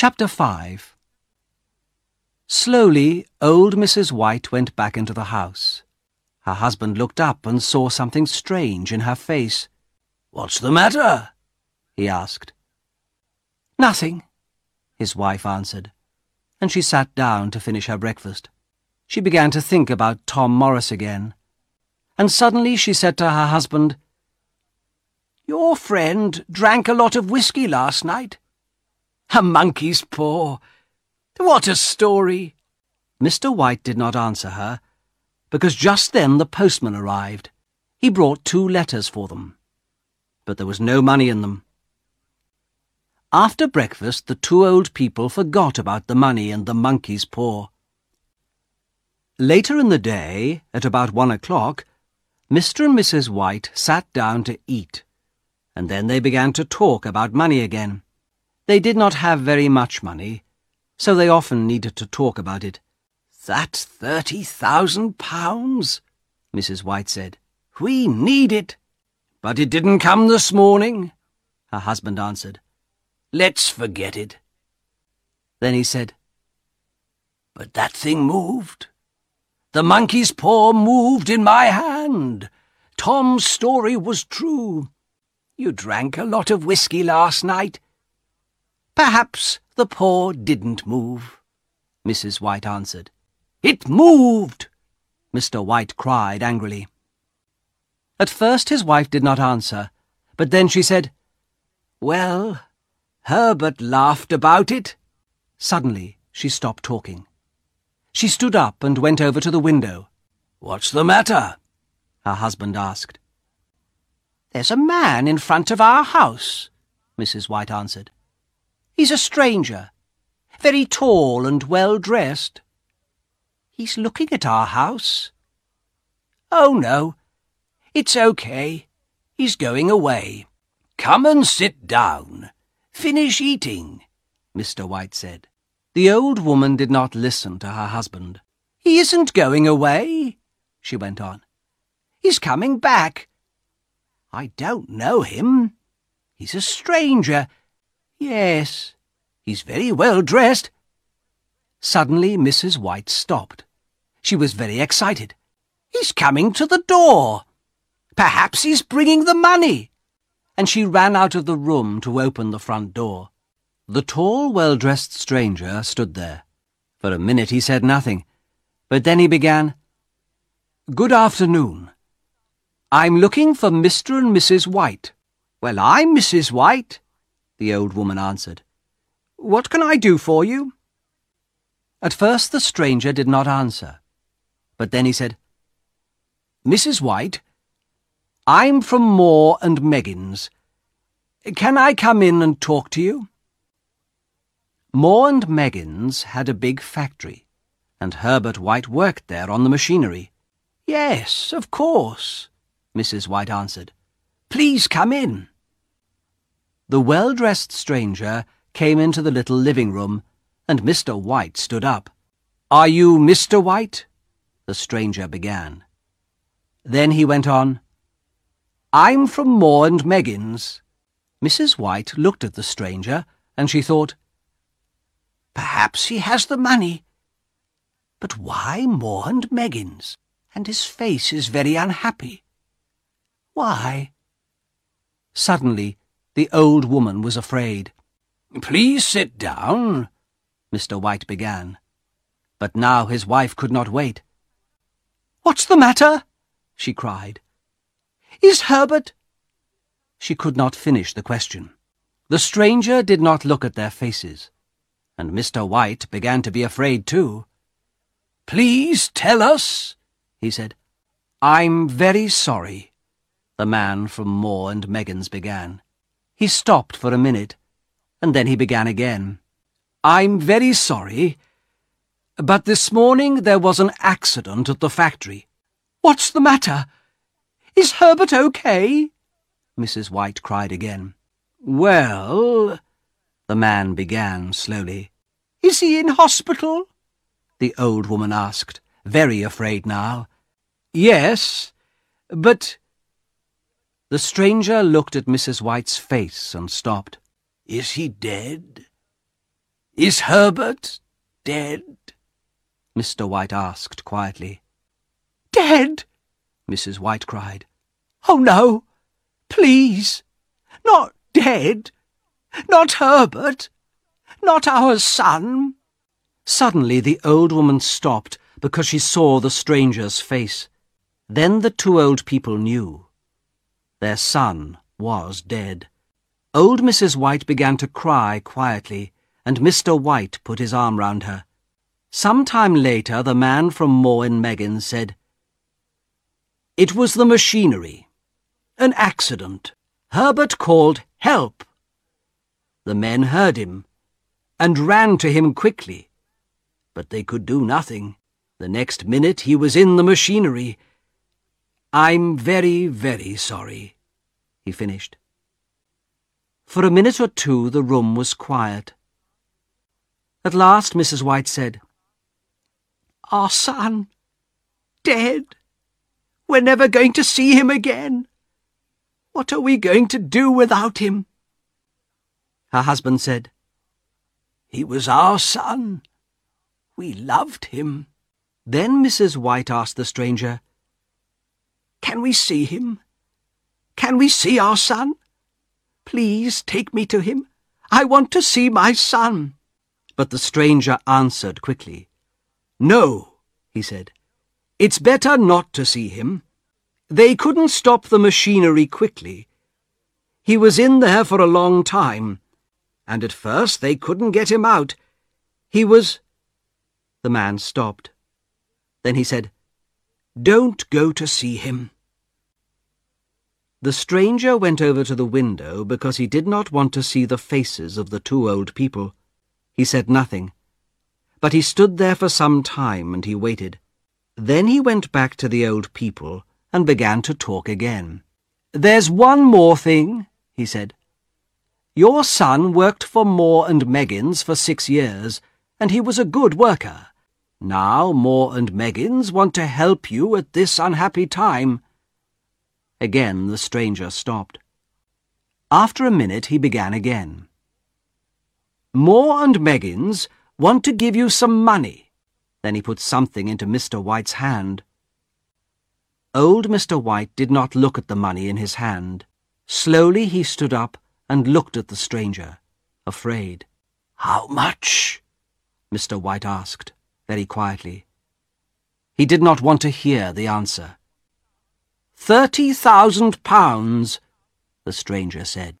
Chapter 5 Slowly, old Mrs. White went back into the house. Her husband looked up and saw something strange in her face. What's the matter? he asked. Nothing, his wife answered, and she sat down to finish her breakfast. She began to think about Tom Morris again, and suddenly she said to her husband, Your friend drank a lot of whisky last night. A monkey's paw. What a story! Mr. White did not answer her, because just then the postman arrived. He brought two letters for them. But there was no money in them. After breakfast, the two old people forgot about the money and the monkey's paw. Later in the day, at about one o'clock, Mr. and Mrs. White sat down to eat, and then they began to talk about money again. They did not have very much money, so they often needed to talk about it. That's thirty thousand pounds, Mrs. White said. We need it. But it didn't come this morning, her husband answered. Let's forget it. Then he said, But that thing moved. The monkey's paw moved in my hand. Tom's story was true. You drank a lot of whisky last night. Perhaps the paw didn't move, Mrs. White answered. It moved, Mr. White cried angrily. At first his wife did not answer, but then she said, Well, Herbert laughed about it. Suddenly she stopped talking. She stood up and went over to the window. What's the matter? her husband asked. There's a man in front of our house, Mrs. White answered. He's a stranger, very tall and well dressed. He's looking at our house. Oh, no, it's okay. He's going away. Come and sit down. Finish eating, Mr. White said. The old woman did not listen to her husband. He isn't going away, she went on. He's coming back. I don't know him. He's a stranger. Yes, he's very well dressed. Suddenly Mrs. White stopped. She was very excited. He's coming to the door. Perhaps he's bringing the money. And she ran out of the room to open the front door. The tall, well-dressed stranger stood there. For a minute he said nothing, but then he began, Good afternoon. I'm looking for Mr. and Mrs. White. Well, I'm Mrs. White, the old woman answered. What can I do for you? At first the stranger did not answer, but then he said, Mrs. White, I'm from Maw and Meggins. Can I come in and talk to you? Maw and Meggins had a big factory, and Herbert White worked there on the machinery. Yes, of course, Mrs. White answered. Please come in. The well-dressed stranger came into the little living room, and Mr. White stood up. Are you Mr. White? the stranger began. Then he went on, I'm from Maw and Meggins. Mrs. White looked at the stranger, and she thought, Perhaps he has the money. But why Maw and Meggins? And his face is very unhappy. Why? Suddenly, the old woman was afraid. Please sit down, Mr. White began. But now his wife could not wait. What's the matter? she cried. Is Herbert... She could not finish the question. The stranger did not look at their faces and Mr. White began to be afraid too. Please tell us, he said. I'm very sorry, the man from Maw and Meggins began. He stopped for a minute, and then he began again. I'm very sorry, but this morning there was an accident at the factory. What's the matter? Is Herbert okay? Mrs. White cried again. Well, the man began slowly. Is he in hospital? The old woman asked, very afraid now. Yes, but... The stranger looked at Mrs. White's face and stopped. Is he dead? Is Herbert dead? Mr. White asked quietly. Dead? Mrs. White cried. Oh, no! Please! Not dead! Not Herbert! Not our son! Suddenly the old woman stopped because she saw the stranger's face. Then the two old people knew. Their son was dead. Old Mrs. White began to cry quietly, and Mr. White put his arm round her. Some time later, the man from Maw and Meggins said, It was the machinery. An accident. Herbert called help. The men heard him and ran to him quickly, but they could do nothing. The next minute he was in the machinery. I'm very, very sorry, he finished. For a minute or two the room was quiet. At last Mrs. White said, Our son, dead. We're never going to see him again. What are we going to do without him? Her husband said, He was our son. We loved him. Then Mrs. White asked the stranger, Can we see him? Can we see our son? Please take me to him. I want to see my son. But the stranger answered quickly. No, he said. It's better not to see him. They couldn't stop the machinery quickly. He was in there for a long time and at first they couldn't get him out. He was... The man stopped. Then he said, Don't go to see him. The stranger went over to the window because he did not want to see the faces of the two old people. He said nothing, but he stood there for some time and he waited. Then he went back to the old people and began to talk again. There's one more thing, he said. Your son worked for Maw and Meggins for six years, and he was a good worker. Now Maw and Meggins want to help you at this unhappy time. Again the stranger stopped. After a minute he began again. Maw and Meggins want to give you some money. Then he put something into Mr. White's hand. Old Mr. White did not look at the money in his hand. Slowly he stood up and looked at the stranger, afraid. How much? Mr. White asked, very quietly. He did not want to hear the answer. Thirty thousand pounds, the stranger said.